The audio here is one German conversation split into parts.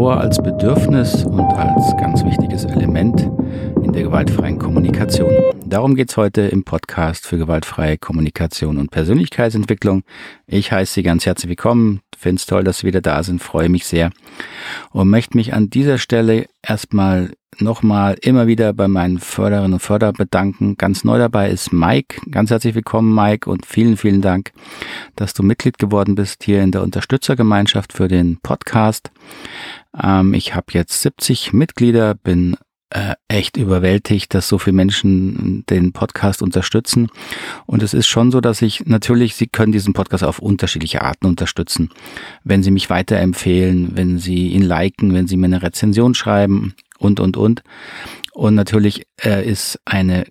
Trauer als Bedürfnis und als ganz wichtiges Element in der gewaltfreien Kommunikation. Darum geht's heute im Podcast für gewaltfreie Kommunikation und Persönlichkeitsentwicklung. Ich heiße Sie ganz herzlich willkommen, finde es toll, dass Sie wieder da sind, freue mich sehr und möchte mich an dieser Stelle erstmal nochmal immer wieder bei meinen Förderinnen und Förder bedanken. Ganz neu dabei ist Mike. Ganz herzlich willkommen, Mike, und vielen, vielen Dank, dass du Mitglied geworden bist hier in der Unterstützergemeinschaft für den Podcast. Ähm, ich habe jetzt 70 Mitglieder, bin äh, echt überwältigt, dass so viele Menschen den Podcast unterstützen. Und es ist schon so, dass ich natürlich, Sie können diesen Podcast auf unterschiedliche Arten unterstützen. Wenn Sie mich weiterempfehlen, wenn Sie ihn liken, wenn Sie mir eine Rezension schreiben und, und, und. Und natürlich äh, ist eine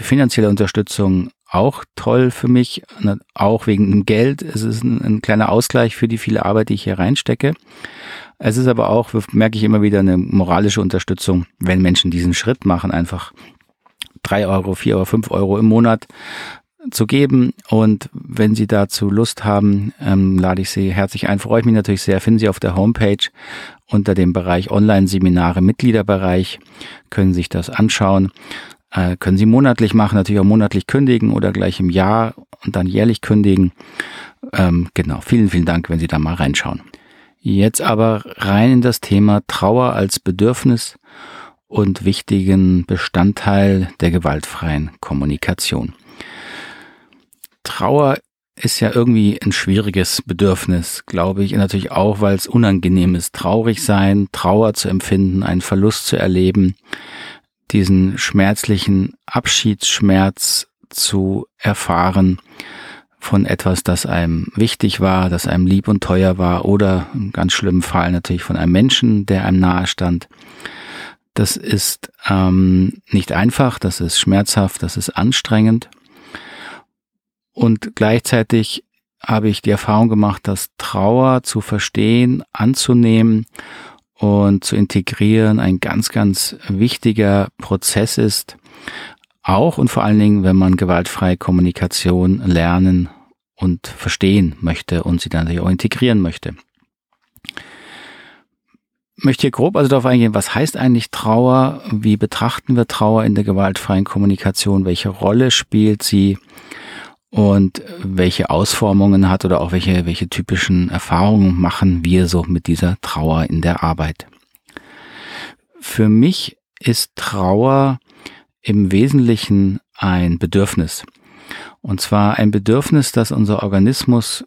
finanzielle Unterstützung auch toll für mich, auch wegen dem Geld. Es ist ein, ein kleiner Ausgleich für die viele Arbeit, die ich hier reinstecke. Es ist aber auch, merke ich immer wieder, eine moralische Unterstützung, wenn Menschen diesen Schritt machen, einfach drei Euro, vier Euro, fünf Euro im Monat zu geben. Und wenn Sie dazu Lust haben, ähm, lade ich Sie herzlich ein. Freue ich mich natürlich sehr. Finden Sie auf der Homepage unter dem Bereich Online-Seminare Mitgliederbereich. Können Sie sich das anschauen. Äh, können Sie monatlich machen, natürlich auch monatlich kündigen oder gleich im Jahr und dann jährlich kündigen. Ähm, genau. Vielen, vielen Dank, wenn Sie da mal reinschauen. Jetzt aber rein in das Thema Trauer als Bedürfnis und wichtigen Bestandteil der gewaltfreien Kommunikation. Trauer ist ja irgendwie ein schwieriges Bedürfnis, glaube ich, natürlich auch, weil es unangenehm ist, traurig sein, Trauer zu empfinden, einen Verlust zu erleben, diesen schmerzlichen Abschiedsschmerz zu erfahren von etwas, das einem wichtig war, das einem lieb und teuer war oder im ganz schlimmen Fall natürlich von einem Menschen, der einem nahe stand. Das ist ähm, nicht einfach, das ist schmerzhaft, das ist anstrengend. Und gleichzeitig habe ich die Erfahrung gemacht, dass Trauer zu verstehen, anzunehmen und zu integrieren ein ganz, ganz wichtiger Prozess ist, auch und vor allen Dingen, wenn man gewaltfreie Kommunikation lernen und verstehen möchte und sie dann auch integrieren möchte. Möchte hier grob also darauf eingehen, was heißt eigentlich Trauer? Wie betrachten wir Trauer in der gewaltfreien Kommunikation? Welche Rolle spielt sie? Und welche Ausformungen hat oder auch welche, welche typischen Erfahrungen machen wir so mit dieser Trauer in der Arbeit? Für mich ist Trauer im Wesentlichen ein Bedürfnis. Und zwar ein Bedürfnis, das unser Organismus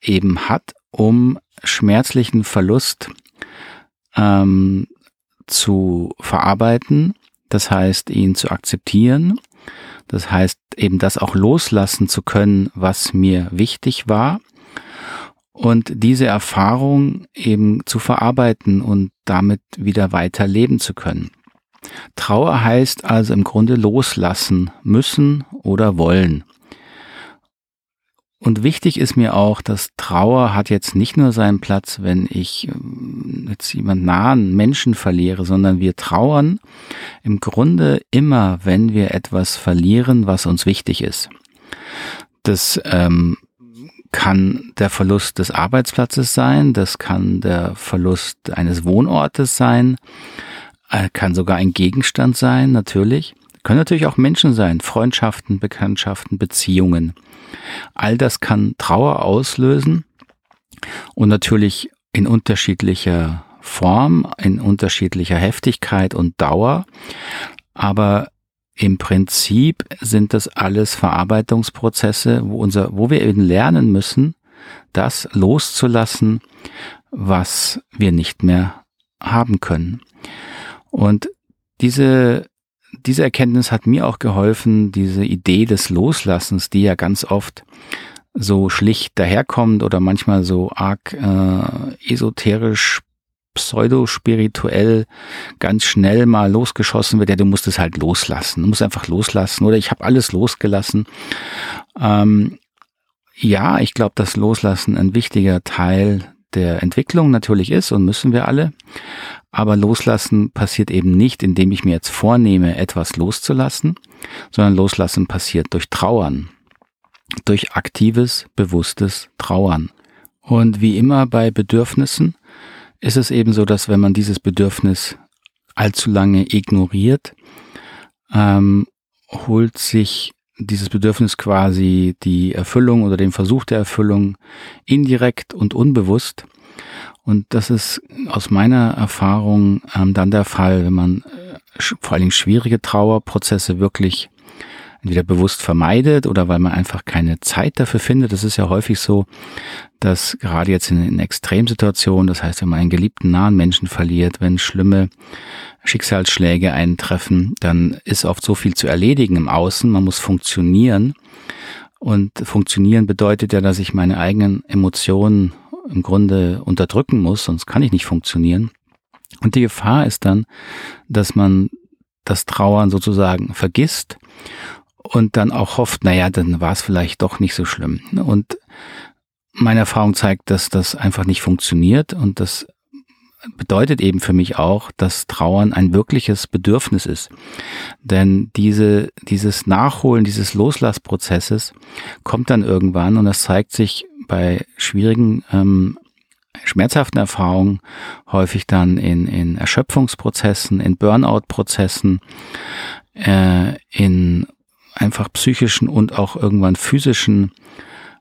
eben hat, um schmerzlichen Verlust ähm, zu verarbeiten, das heißt, ihn zu akzeptieren, das heißt eben das auch loslassen zu können, was mir wichtig war und diese Erfahrung eben zu verarbeiten und damit wieder weiter leben zu können. Trauer heißt also im Grunde loslassen müssen oder wollen. Und wichtig ist mir auch, dass Trauer hat jetzt nicht nur seinen Platz, wenn ich ähm, jetzt jemand nahen Menschen verliere, sondern wir trauern im Grunde immer, wenn wir etwas verlieren, was uns wichtig ist. Das ähm, kann der Verlust des Arbeitsplatzes sein, das kann der Verlust eines Wohnortes sein, äh, kann sogar ein Gegenstand sein, natürlich. Können natürlich auch Menschen sein, Freundschaften, Bekanntschaften, Beziehungen. All das kann Trauer auslösen und natürlich in unterschiedlicher Form, in unterschiedlicher Heftigkeit und Dauer. Aber im Prinzip sind das alles Verarbeitungsprozesse, wo unser, wo wir eben lernen müssen, das loszulassen, was wir nicht mehr haben können. Und diese, diese Erkenntnis hat mir auch geholfen, diese Idee des Loslassens, die ja ganz oft so schlicht daherkommt oder manchmal so arg äh, esoterisch pseudo-spirituell ganz schnell mal losgeschossen wird, ja, du musst es halt loslassen, du musst einfach loslassen oder ich habe alles losgelassen. Ähm, ja, ich glaube, dass Loslassen ein wichtiger Teil der Entwicklung natürlich ist und müssen wir alle. Aber loslassen passiert eben nicht, indem ich mir jetzt vornehme, etwas loszulassen, sondern loslassen passiert durch Trauern. Durch aktives, bewusstes Trauern. Und wie immer bei Bedürfnissen ist es eben so, dass wenn man dieses Bedürfnis allzu lange ignoriert, ähm, holt sich dieses Bedürfnis quasi die Erfüllung oder den Versuch der Erfüllung indirekt und unbewusst. Und das ist aus meiner Erfahrung ähm, dann der Fall, wenn man äh, vor allen Dingen schwierige Trauerprozesse wirklich entweder bewusst vermeidet oder weil man einfach keine Zeit dafür findet. Das ist ja häufig so, dass gerade jetzt in, in Extremsituationen, das heißt, wenn man einen geliebten nahen Menschen verliert, wenn schlimme Schicksalsschläge eintreffen, dann ist oft so viel zu erledigen im Außen. Man muss funktionieren. Und funktionieren bedeutet ja, dass ich meine eigenen Emotionen im Grunde unterdrücken muss, sonst kann ich nicht funktionieren. Und die Gefahr ist dann, dass man das Trauern sozusagen vergisst und dann auch hofft, naja, dann war es vielleicht doch nicht so schlimm. Und meine Erfahrung zeigt, dass das einfach nicht funktioniert und das bedeutet eben für mich auch, dass Trauern ein wirkliches Bedürfnis ist. Denn diese, dieses Nachholen dieses Loslassprozesses kommt dann irgendwann und das zeigt sich bei schwierigen, ähm, schmerzhaften Erfahrungen häufig dann in, in Erschöpfungsprozessen, in Burnout-Prozessen, äh, in einfach psychischen und auch irgendwann physischen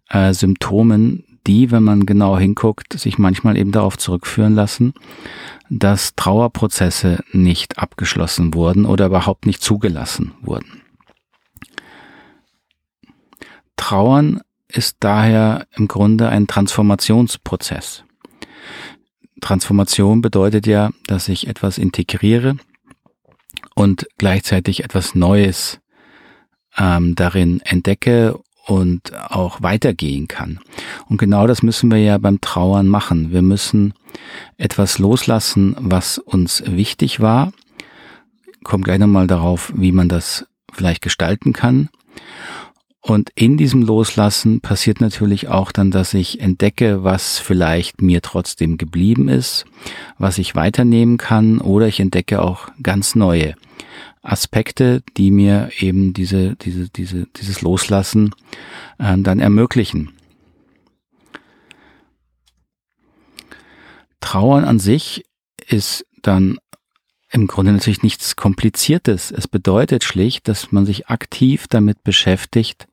äh, Symptomen, die, wenn man genau hinguckt, sich manchmal eben darauf zurückführen lassen, dass Trauerprozesse nicht abgeschlossen wurden oder überhaupt nicht zugelassen wurden. Trauern ist daher im Grunde ein Transformationsprozess. Transformation bedeutet ja, dass ich etwas integriere und gleichzeitig etwas Neues ähm, darin entdecke und auch weitergehen kann. Und genau das müssen wir ja beim Trauern machen. Wir müssen etwas loslassen, was uns wichtig war. Kommt gleich nochmal darauf, wie man das vielleicht gestalten kann. Und in diesem Loslassen passiert natürlich auch dann, dass ich entdecke, was vielleicht mir trotzdem geblieben ist, was ich weiternehmen kann, oder ich entdecke auch ganz neue Aspekte, die mir eben diese, diese, diese, dieses Loslassen äh, dann ermöglichen. Trauern an sich ist dann im Grunde natürlich nichts Kompliziertes. Es bedeutet schlicht, dass man sich aktiv damit beschäftigt,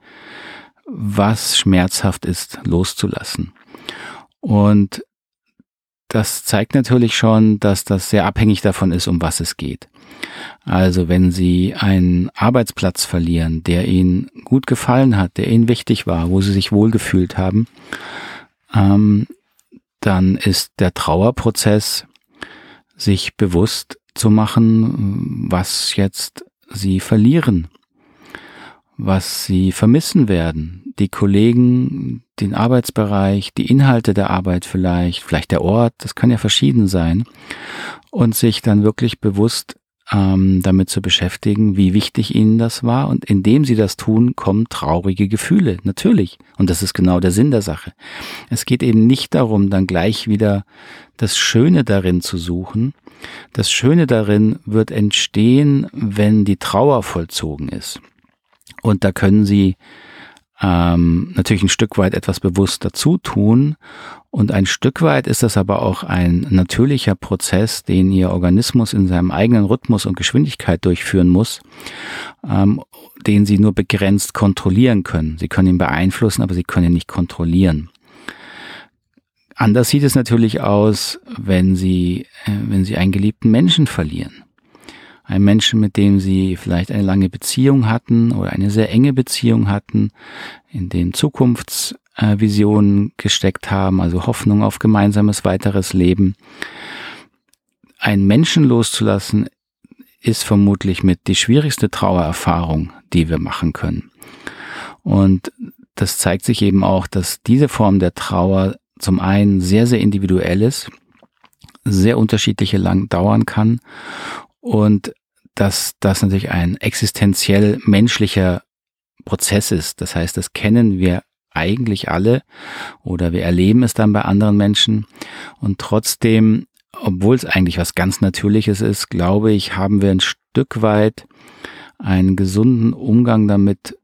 was schmerzhaft ist, loszulassen. Und das zeigt natürlich schon, dass das sehr abhängig davon ist, um was es geht. Also wenn Sie einen Arbeitsplatz verlieren, der Ihnen gut gefallen hat, der Ihnen wichtig war, wo Sie sich wohlgefühlt haben, ähm, dann ist der Trauerprozess, sich bewusst zu machen, was jetzt Sie verlieren, was Sie vermissen werden, die Kollegen, den Arbeitsbereich, die Inhalte der Arbeit vielleicht, vielleicht der Ort, das kann ja verschieden sein, und sich dann wirklich bewusst ähm, damit zu beschäftigen, wie wichtig ihnen das war. Und indem sie das tun, kommen traurige Gefühle, natürlich. Und das ist genau der Sinn der Sache. Es geht eben nicht darum, dann gleich wieder das Schöne darin zu suchen. Das Schöne darin wird entstehen, wenn die Trauer vollzogen ist. Und da können sie ähm, natürlich ein Stück weit etwas bewusst dazu tun. Und ein Stück weit ist das aber auch ein natürlicher Prozess, den Ihr Organismus in seinem eigenen Rhythmus und Geschwindigkeit durchführen muss, ähm, den Sie nur begrenzt kontrollieren können. Sie können ihn beeinflussen, aber Sie können ihn nicht kontrollieren. Anders sieht es natürlich aus, wenn Sie, äh, wenn Sie einen geliebten Menschen verlieren ein Menschen, mit dem sie vielleicht eine lange Beziehung hatten oder eine sehr enge Beziehung hatten, in den Zukunftsvisionen gesteckt haben, also Hoffnung auf gemeinsames weiteres Leben. Einen Menschen loszulassen, ist vermutlich mit die schwierigste Trauererfahrung, die wir machen können. Und das zeigt sich eben auch, dass diese Form der Trauer zum einen sehr, sehr individuell ist, sehr unterschiedliche lang dauern kann und dass das natürlich ein existenziell menschlicher Prozess ist. Das heißt, das kennen wir eigentlich alle oder wir erleben es dann bei anderen Menschen und trotzdem, obwohl es eigentlich was ganz Natürliches ist, glaube ich, haben wir ein Stück weit einen gesunden Umgang damit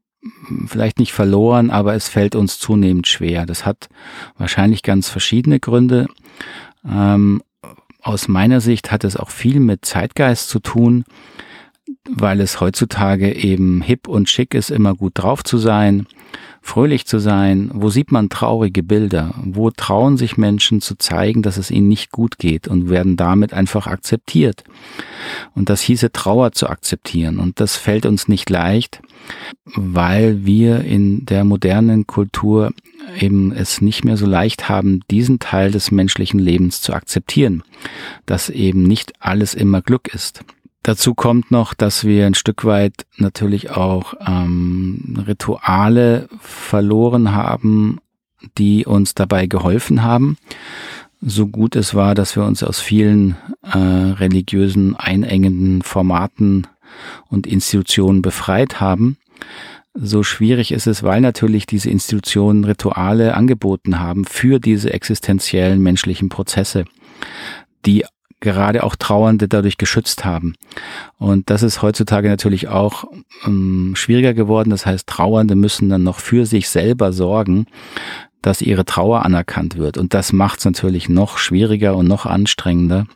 vielleicht nicht verloren, aber es fällt uns zunehmend schwer. Das hat wahrscheinlich ganz verschiedene Gründe. Ähm, aus meiner Sicht hat es auch viel mit Zeitgeist zu tun, weil es heutzutage eben hip und schick ist, immer gut drauf zu sein, fröhlich zu sein. Wo sieht man traurige Bilder? Wo trauen sich Menschen zu zeigen, dass es ihnen nicht gut geht und werden damit einfach akzeptiert? Und das hieße Trauer zu akzeptieren. Und das fällt uns nicht leicht, weil wir in der modernen Kultur eben es nicht mehr so leicht haben, diesen Teil des menschlichen Lebens zu akzeptieren, dass eben nicht alles immer Glück ist. Dazu kommt noch, dass wir ein Stück weit natürlich auch ähm, Rituale verloren haben, die uns dabei geholfen haben. So gut es war, dass wir uns aus vielen äh, religiösen einengenden Formaten und Institutionen befreit haben. So schwierig ist es, weil natürlich diese Institutionen Rituale angeboten haben für diese existenziellen menschlichen Prozesse, die gerade auch Trauernde dadurch geschützt haben. Und das ist heutzutage natürlich auch ähm, schwieriger geworden. Das heißt, Trauernde müssen dann noch für sich selber sorgen, dass ihre Trauer anerkannt wird. Und das macht es natürlich noch schwieriger und noch anstrengender.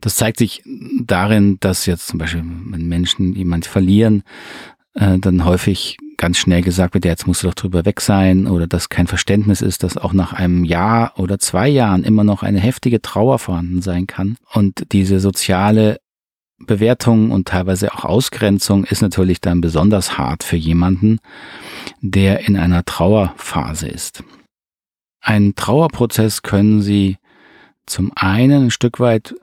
Das zeigt sich darin, dass jetzt zum Beispiel, wenn Menschen jemand verlieren, äh, dann häufig ganz schnell gesagt wird, ja, jetzt musst du doch drüber weg sein oder dass kein Verständnis ist, dass auch nach einem Jahr oder zwei Jahren immer noch eine heftige Trauer vorhanden sein kann. Und diese soziale Bewertung und teilweise auch Ausgrenzung ist natürlich dann besonders hart für jemanden, der in einer Trauerphase ist. Einen Trauerprozess können Sie zum einen ein Stück weit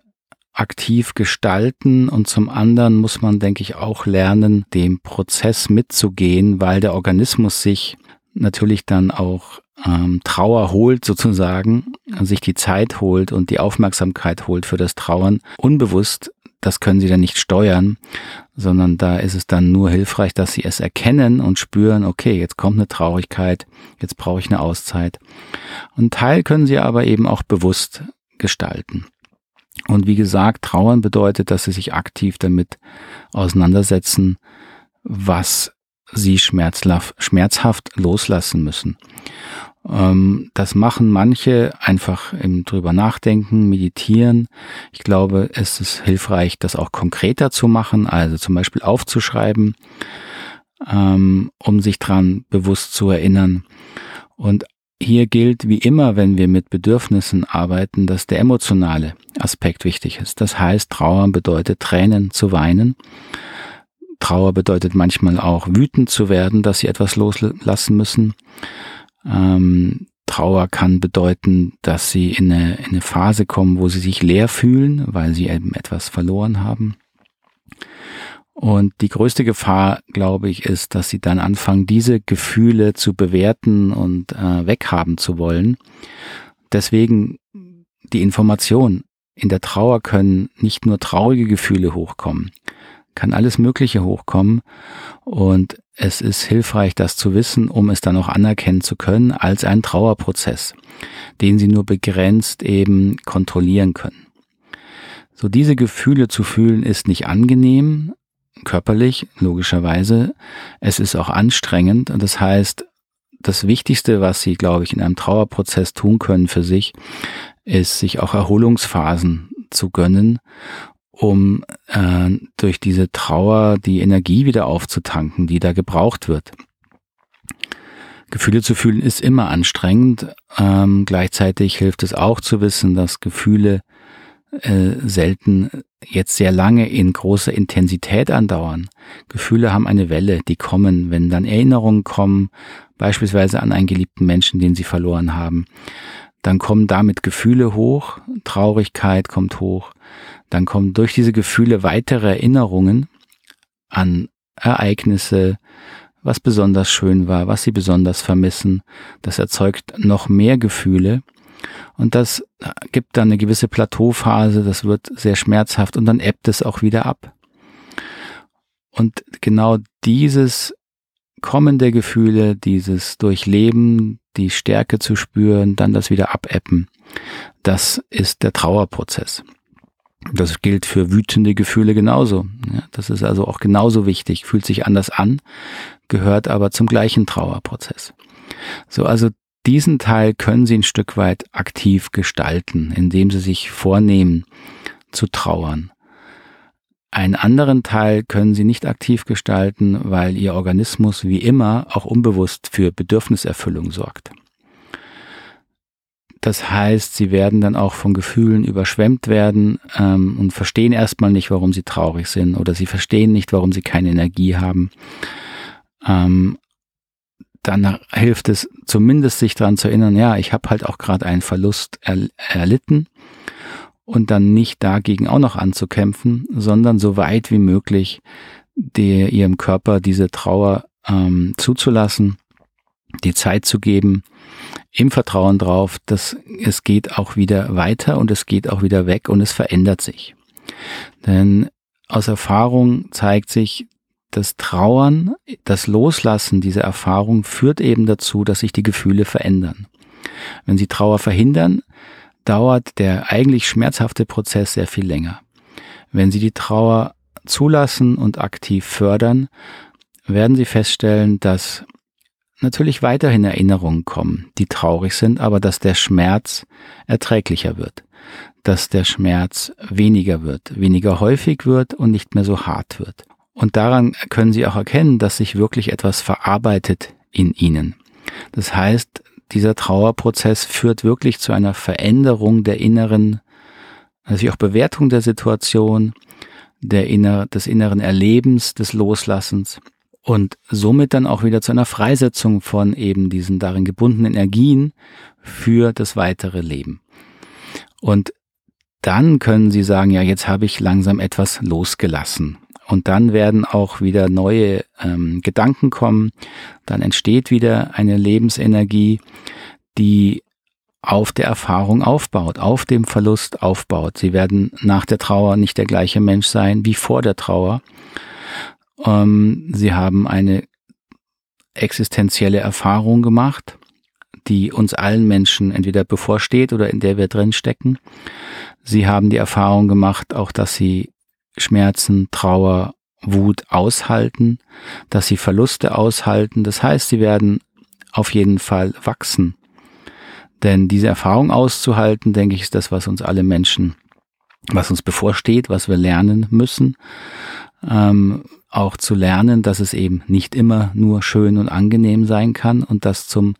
aktiv gestalten und zum anderen muss man, denke ich, auch lernen, dem Prozess mitzugehen, weil der Organismus sich natürlich dann auch ähm, Trauer holt sozusagen, sich die Zeit holt und die Aufmerksamkeit holt für das Trauern. Unbewusst, das können sie dann nicht steuern, sondern da ist es dann nur hilfreich, dass sie es erkennen und spüren, okay, jetzt kommt eine Traurigkeit, jetzt brauche ich eine Auszeit. Und Teil können sie aber eben auch bewusst gestalten. Und wie gesagt, trauern bedeutet, dass sie sich aktiv damit auseinandersetzen, was sie schmerzhaft loslassen müssen. Ähm, das machen manche einfach im drüber nachdenken, meditieren. Ich glaube, es ist hilfreich, das auch konkreter zu machen, also zum Beispiel aufzuschreiben, ähm, um sich dran bewusst zu erinnern. Und hier gilt wie immer, wenn wir mit Bedürfnissen arbeiten, dass der emotionale Aspekt wichtig ist. Das heißt, Trauer bedeutet Tränen zu weinen. Trauer bedeutet manchmal auch wütend zu werden, dass sie etwas loslassen müssen. Ähm, Trauer kann bedeuten, dass sie in eine, in eine Phase kommen, wo sie sich leer fühlen, weil sie eben etwas verloren haben. Und die größte Gefahr, glaube ich, ist, dass sie dann anfangen, diese Gefühle zu bewerten und äh, weghaben zu wollen. Deswegen die Information. In der Trauer können nicht nur traurige Gefühle hochkommen, kann alles Mögliche hochkommen. Und es ist hilfreich, das zu wissen, um es dann auch anerkennen zu können als einen Trauerprozess, den Sie nur begrenzt eben kontrollieren können. So diese Gefühle zu fühlen ist nicht angenehm, körperlich, logischerweise. Es ist auch anstrengend und das heißt, das Wichtigste, was Sie, glaube ich, in einem Trauerprozess tun können für sich, ist, sich auch Erholungsphasen zu gönnen, um äh, durch diese Trauer die Energie wieder aufzutanken, die da gebraucht wird. Gefühle zu fühlen ist immer anstrengend. Ähm, gleichzeitig hilft es auch zu wissen, dass Gefühle selten jetzt sehr lange in großer Intensität andauern. Gefühle haben eine Welle, die kommen, wenn dann Erinnerungen kommen, beispielsweise an einen geliebten Menschen, den sie verloren haben. Dann kommen damit Gefühle hoch, Traurigkeit kommt hoch, dann kommen durch diese Gefühle weitere Erinnerungen an Ereignisse, was besonders schön war, was sie besonders vermissen. Das erzeugt noch mehr Gefühle und das gibt dann eine gewisse Plateauphase, das wird sehr schmerzhaft und dann ebbt es auch wieder ab. Und genau dieses Kommen der Gefühle, dieses Durchleben, die Stärke zu spüren, dann das wieder abebben, das ist der Trauerprozess. Das gilt für wütende Gefühle genauso. das ist also auch genauso wichtig, fühlt sich anders an, gehört aber zum gleichen Trauerprozess. So, also diesen Teil können Sie ein Stück weit aktiv gestalten, indem Sie sich vornehmen zu trauern. Einen anderen Teil können Sie nicht aktiv gestalten, weil Ihr Organismus wie immer auch unbewusst für Bedürfniserfüllung sorgt. Das heißt, Sie werden dann auch von Gefühlen überschwemmt werden ähm, und verstehen erstmal nicht, warum Sie traurig sind oder Sie verstehen nicht, warum Sie keine Energie haben. Ähm, dann hilft es zumindest sich daran zu erinnern, ja, ich habe halt auch gerade einen Verlust er, erlitten und dann nicht dagegen auch noch anzukämpfen, sondern so weit wie möglich der, ihrem Körper diese Trauer ähm, zuzulassen, die Zeit zu geben, im Vertrauen drauf, dass es geht auch wieder weiter und es geht auch wieder weg und es verändert sich. Denn aus Erfahrung zeigt sich, das Trauern, das Loslassen dieser Erfahrung führt eben dazu, dass sich die Gefühle verändern. Wenn Sie Trauer verhindern, dauert der eigentlich schmerzhafte Prozess sehr viel länger. Wenn Sie die Trauer zulassen und aktiv fördern, werden Sie feststellen, dass natürlich weiterhin Erinnerungen kommen, die traurig sind, aber dass der Schmerz erträglicher wird, dass der Schmerz weniger wird, weniger häufig wird und nicht mehr so hart wird. Und daran können Sie auch erkennen, dass sich wirklich etwas verarbeitet in Ihnen. Das heißt, dieser Trauerprozess führt wirklich zu einer Veränderung der inneren, also auch Bewertung der Situation, der inner, des inneren Erlebens, des Loslassens und somit dann auch wieder zu einer Freisetzung von eben diesen darin gebundenen Energien für das weitere Leben. Und dann können Sie sagen, ja, jetzt habe ich langsam etwas losgelassen. Und dann werden auch wieder neue ähm, Gedanken kommen. Dann entsteht wieder eine Lebensenergie, die auf der Erfahrung aufbaut, auf dem Verlust aufbaut. Sie werden nach der Trauer nicht der gleiche Mensch sein wie vor der Trauer. Ähm, sie haben eine existenzielle Erfahrung gemacht, die uns allen Menschen entweder bevorsteht oder in der wir drin stecken. Sie haben die Erfahrung gemacht, auch dass sie Schmerzen, Trauer, Wut aushalten, dass sie Verluste aushalten. Das heißt, sie werden auf jeden Fall wachsen. Denn diese Erfahrung auszuhalten, denke ich, ist das, was uns alle Menschen, was uns bevorsteht, was wir lernen müssen. Ähm, auch zu lernen, dass es eben nicht immer nur schön und angenehm sein kann und dass zum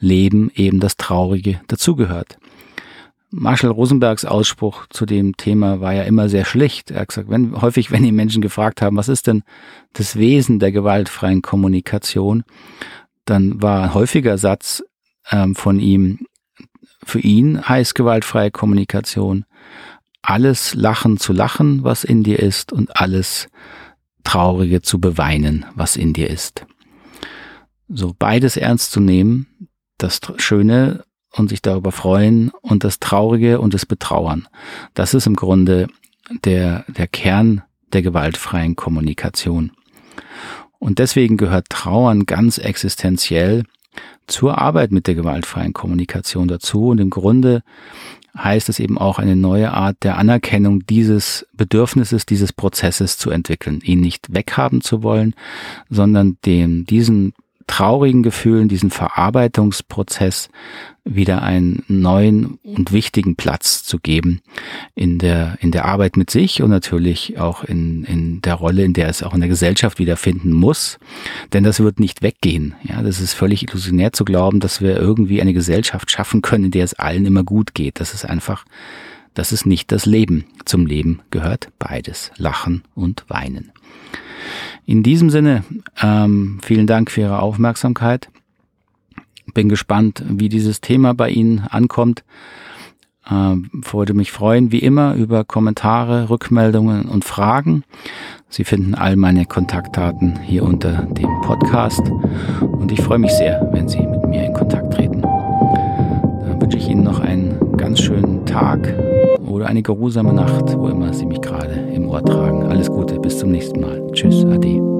Leben eben das Traurige dazugehört. Marshall Rosenbergs Ausspruch zu dem Thema war ja immer sehr schlicht. Er hat gesagt, wenn, häufig, wenn die Menschen gefragt haben, was ist denn das Wesen der gewaltfreien Kommunikation, dann war ein häufiger Satz ähm, von ihm, für ihn heißt gewaltfreie Kommunikation, alles Lachen zu lachen, was in dir ist, und alles Traurige zu beweinen, was in dir ist. So beides ernst zu nehmen, das Schöne und sich darüber freuen und das Traurige und das Betrauern. Das ist im Grunde der, der Kern der gewaltfreien Kommunikation. Und deswegen gehört Trauern ganz existenziell zur Arbeit mit der gewaltfreien Kommunikation dazu. Und im Grunde heißt es eben auch eine neue Art der Anerkennung dieses Bedürfnisses, dieses Prozesses zu entwickeln, ihn nicht weghaben zu wollen, sondern dem, diesen traurigen Gefühlen, diesen Verarbeitungsprozess wieder einen neuen und wichtigen Platz zu geben in der, in der Arbeit mit sich und natürlich auch in, in der Rolle, in der es auch in der Gesellschaft wiederfinden muss. Denn das wird nicht weggehen. Ja, das ist völlig illusionär zu glauben, dass wir irgendwie eine Gesellschaft schaffen können, in der es allen immer gut geht. Das ist einfach, das ist nicht das Leben. Zum Leben gehört beides. Lachen und Weinen. In diesem Sinne, ähm, vielen Dank für Ihre Aufmerksamkeit. Bin gespannt, wie dieses Thema bei Ihnen ankommt. Ähm, würde mich freuen, wie immer, über Kommentare, Rückmeldungen und Fragen. Sie finden all meine Kontaktdaten hier unter dem Podcast und ich freue mich sehr, wenn Sie mit mir in Kontakt treten. Dann wünsche ich Ihnen noch einen ganz schönen Tag oder eine geruhsame Nacht, wo immer Sie mich gerade im Ohr tragen. Alles Gute, bis zum nächsten Mal. Tschüss, Ade.